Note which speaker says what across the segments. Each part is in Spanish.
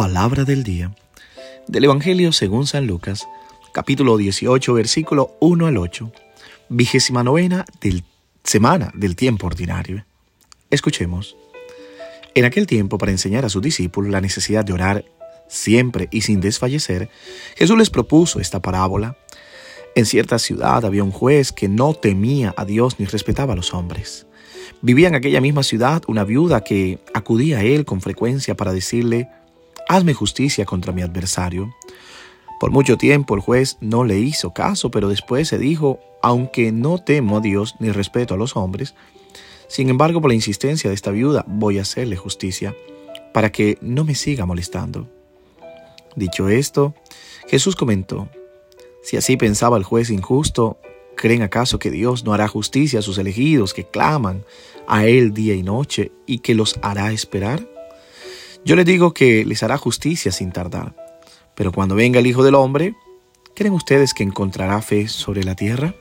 Speaker 1: Palabra del día del Evangelio según San Lucas, capítulo 18, versículo 1 al 8, vigésima novena del semana del tiempo ordinario. Escuchemos. En aquel tiempo, para enseñar a sus discípulos la necesidad de orar siempre y sin desfallecer, Jesús les propuso esta parábola. En cierta ciudad había un juez que no temía a Dios ni respetaba a los hombres. Vivía en aquella misma ciudad una viuda que acudía a él con frecuencia para decirle, hazme justicia contra mi adversario. Por mucho tiempo el juez no le hizo caso, pero después se dijo, aunque no temo a Dios ni respeto a los hombres, sin embargo por la insistencia de esta viuda voy a hacerle justicia, para que no me siga molestando. Dicho esto, Jesús comentó, si así pensaba el juez injusto, ¿creen acaso que Dios no hará justicia a sus elegidos que claman a Él día y noche y que los hará esperar? Yo les digo que les hará justicia sin tardar. Pero cuando venga el Hijo del Hombre, ¿creen ustedes que encontrará fe sobre la tierra?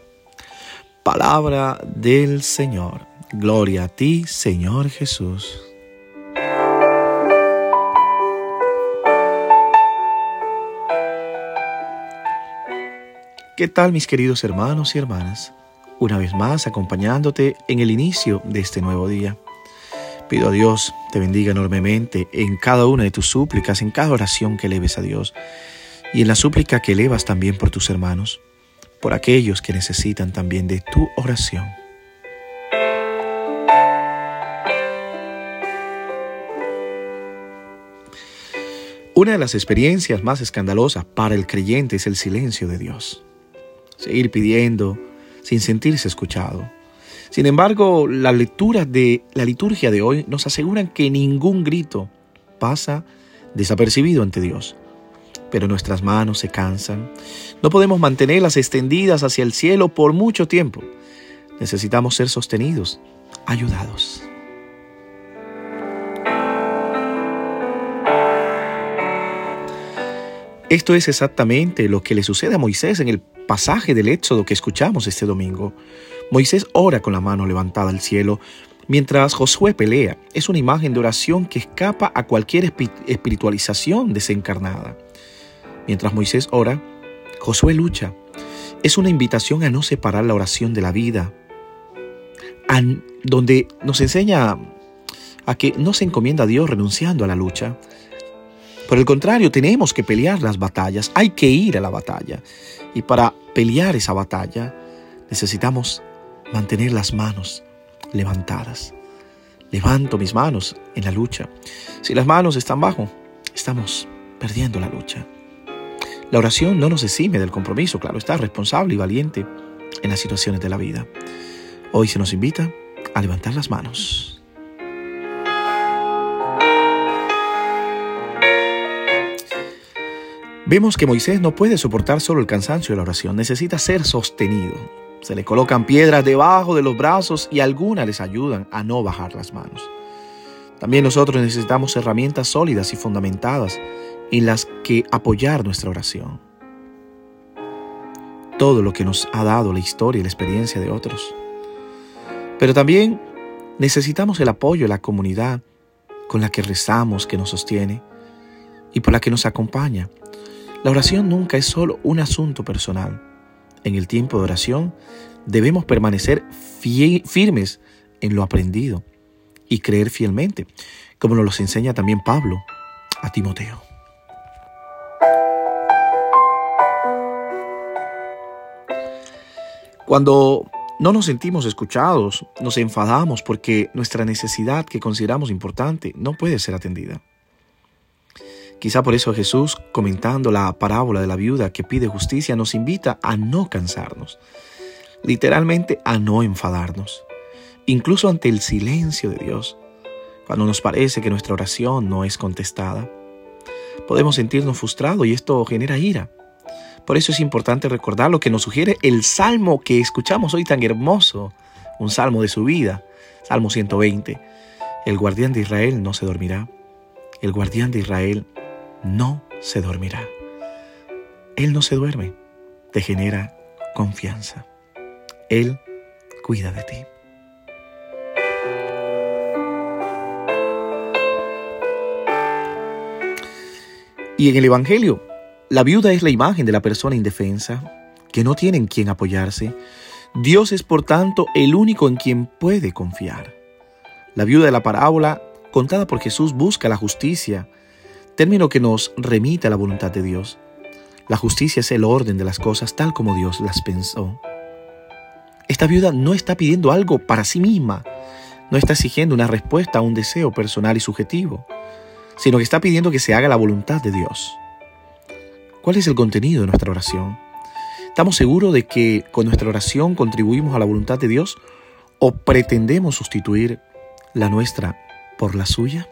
Speaker 1: Palabra del Señor. Gloria a ti, Señor Jesús. ¿Qué tal mis queridos hermanos y hermanas? Una vez más acompañándote en el inicio de este nuevo día. Pido a Dios te bendiga enormemente en cada una de tus súplicas, en cada oración que eleves a Dios y en la súplica que elevas también por tus hermanos, por aquellos que necesitan también de tu oración. Una de las experiencias más escandalosas para el creyente es el silencio de Dios. Seguir pidiendo sin sentirse escuchado sin embargo, la lectura de la liturgia de hoy nos aseguran que ningún grito pasa desapercibido ante Dios. Pero nuestras manos se cansan. No podemos mantenerlas extendidas hacia el cielo por mucho tiempo. Necesitamos ser sostenidos, ayudados. Esto es exactamente lo que le sucede a Moisés en el pasaje del Éxodo que escuchamos este domingo. Moisés ora con la mano levantada al cielo, mientras Josué pelea. Es una imagen de oración que escapa a cualquier espiritualización desencarnada. Mientras Moisés ora, Josué lucha. Es una invitación a no separar la oración de la vida, donde nos enseña a que no se encomienda a Dios renunciando a la lucha. Por el contrario, tenemos que pelear las batallas, hay que ir a la batalla. Y para pelear esa batalla necesitamos mantener las manos levantadas. Levanto mis manos en la lucha. Si las manos están bajo, estamos perdiendo la lucha. La oración no nos exime del compromiso, claro, está responsable y valiente en las situaciones de la vida. Hoy se nos invita a levantar las manos. Vemos que Moisés no puede soportar solo el cansancio de la oración, necesita ser sostenido. Se le colocan piedras debajo de los brazos y algunas les ayudan a no bajar las manos. También nosotros necesitamos herramientas sólidas y fundamentadas en las que apoyar nuestra oración. Todo lo que nos ha dado la historia y la experiencia de otros. Pero también necesitamos el apoyo de la comunidad con la que rezamos, que nos sostiene y por la que nos acompaña. La oración nunca es solo un asunto personal en el tiempo de oración, debemos permanecer firmes en lo aprendido y creer fielmente, como nos lo enseña también Pablo a Timoteo. Cuando no nos sentimos escuchados, nos enfadamos porque nuestra necesidad que consideramos importante no puede ser atendida. Quizá por eso Jesús, comentando la parábola de la viuda que pide justicia, nos invita a no cansarnos, literalmente a no enfadarnos, incluso ante el silencio de Dios, cuando nos parece que nuestra oración no es contestada. Podemos sentirnos frustrados y esto genera ira. Por eso es importante recordar lo que nos sugiere el salmo que escuchamos hoy tan hermoso, un salmo de su vida, Salmo 120. El guardián de Israel no se dormirá. El guardián de Israel no se dormirá. Él no se duerme, te genera confianza. Él cuida de ti. Y en el Evangelio, la viuda es la imagen de la persona indefensa, que no tiene en quien apoyarse. Dios es, por tanto, el único en quien puede confiar. La viuda de la parábola, contada por Jesús, busca la justicia, término que nos remite a la voluntad de Dios. La justicia es el orden de las cosas tal como Dios las pensó. Esta viuda no está pidiendo algo para sí misma, no está exigiendo una respuesta a un deseo personal y subjetivo, sino que está pidiendo que se haga la voluntad de Dios. ¿Cuál es el contenido de nuestra oración? ¿Estamos seguros de que con nuestra oración contribuimos a la voluntad de Dios o pretendemos sustituir la nuestra por la suya?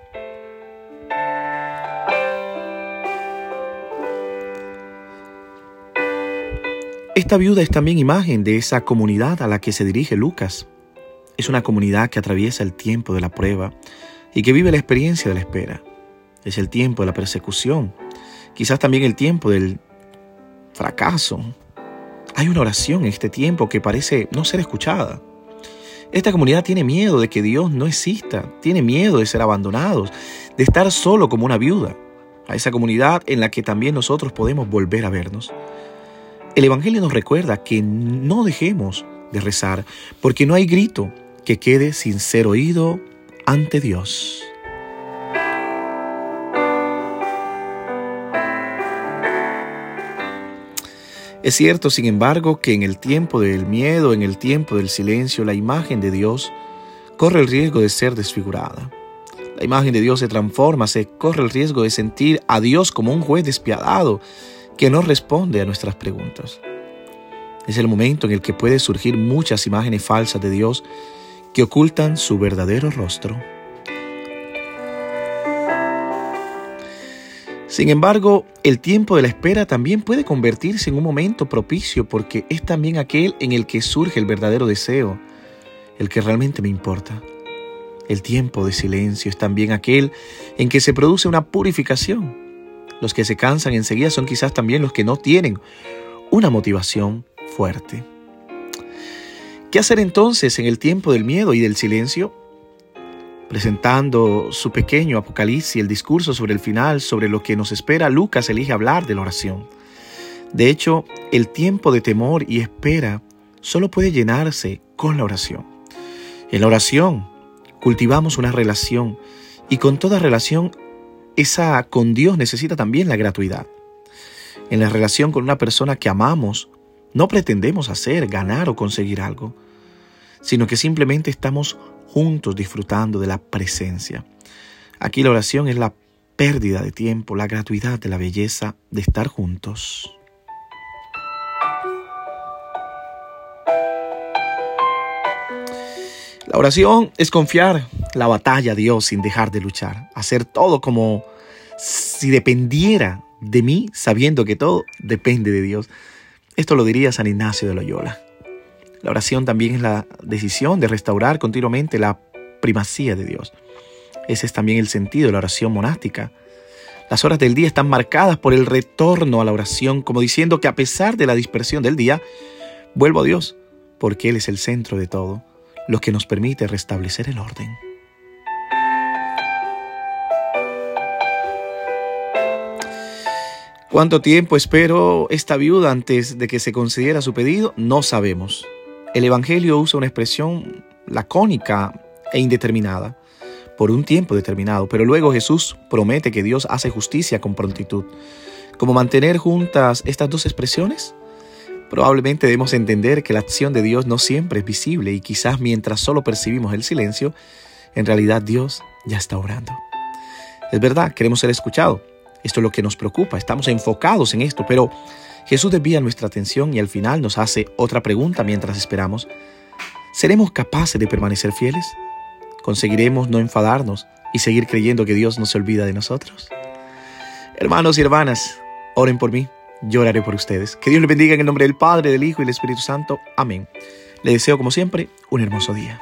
Speaker 1: Esta viuda es también imagen de esa comunidad a la que se dirige Lucas. Es una comunidad que atraviesa el tiempo de la prueba y que vive la experiencia de la espera. Es el tiempo de la persecución, quizás también el tiempo del fracaso. Hay una oración en este tiempo que parece no ser escuchada. Esta comunidad tiene miedo de que Dios no exista, tiene miedo de ser abandonados, de estar solo como una viuda. A esa comunidad en la que también nosotros podemos volver a vernos. El Evangelio nos recuerda que no dejemos de rezar, porque no hay grito que quede sin ser oído ante Dios. Es cierto, sin embargo, que en el tiempo del miedo, en el tiempo del silencio, la imagen de Dios corre el riesgo de ser desfigurada. La imagen de Dios se transforma, se corre el riesgo de sentir a Dios como un juez despiadado que no responde a nuestras preguntas. Es el momento en el que puede surgir muchas imágenes falsas de Dios que ocultan su verdadero rostro. Sin embargo, el tiempo de la espera también puede convertirse en un momento propicio porque es también aquel en el que surge el verdadero deseo, el que realmente me importa. El tiempo de silencio es también aquel en que se produce una purificación los que se cansan enseguida son quizás también los que no tienen una motivación fuerte. ¿Qué hacer entonces en el tiempo del miedo y del silencio? Presentando su pequeño apocalipsis, el discurso sobre el final, sobre lo que nos espera, Lucas elige hablar de la oración. De hecho, el tiempo de temor y espera solo puede llenarse con la oración. En la oración cultivamos una relación y con toda relación esa con Dios necesita también la gratuidad. En la relación con una persona que amamos, no pretendemos hacer, ganar o conseguir algo, sino que simplemente estamos juntos disfrutando de la presencia. Aquí la oración es la pérdida de tiempo, la gratuidad de la belleza de estar juntos. La oración es confiar la batalla Dios sin dejar de luchar, hacer todo como si dependiera de mí, sabiendo que todo depende de Dios. Esto lo diría San Ignacio de Loyola. La oración también es la decisión de restaurar continuamente la primacía de Dios. Ese es también el sentido de la oración monástica. Las horas del día están marcadas por el retorno a la oración, como diciendo que a pesar de la dispersión del día, vuelvo a Dios, porque Él es el centro de todo, lo que nos permite restablecer el orden. ¿Cuánto tiempo esperó esta viuda antes de que se concediera su pedido? No sabemos. El Evangelio usa una expresión lacónica e indeterminada, por un tiempo determinado, pero luego Jesús promete que Dios hace justicia con prontitud. ¿Cómo mantener juntas estas dos expresiones? Probablemente debemos entender que la acción de Dios no siempre es visible y quizás mientras solo percibimos el silencio, en realidad Dios ya está orando. Es verdad, queremos ser escuchados, esto es lo que nos preocupa, estamos enfocados en esto, pero Jesús desvía nuestra atención y al final nos hace otra pregunta mientras esperamos. ¿Seremos capaces de permanecer fieles? ¿Conseguiremos no enfadarnos y seguir creyendo que Dios no se olvida de nosotros? Hermanos y hermanas, oren por mí, yo oraré por ustedes. Que Dios les bendiga en el nombre del Padre, del Hijo y del Espíritu Santo. Amén. Le deseo como siempre un hermoso día.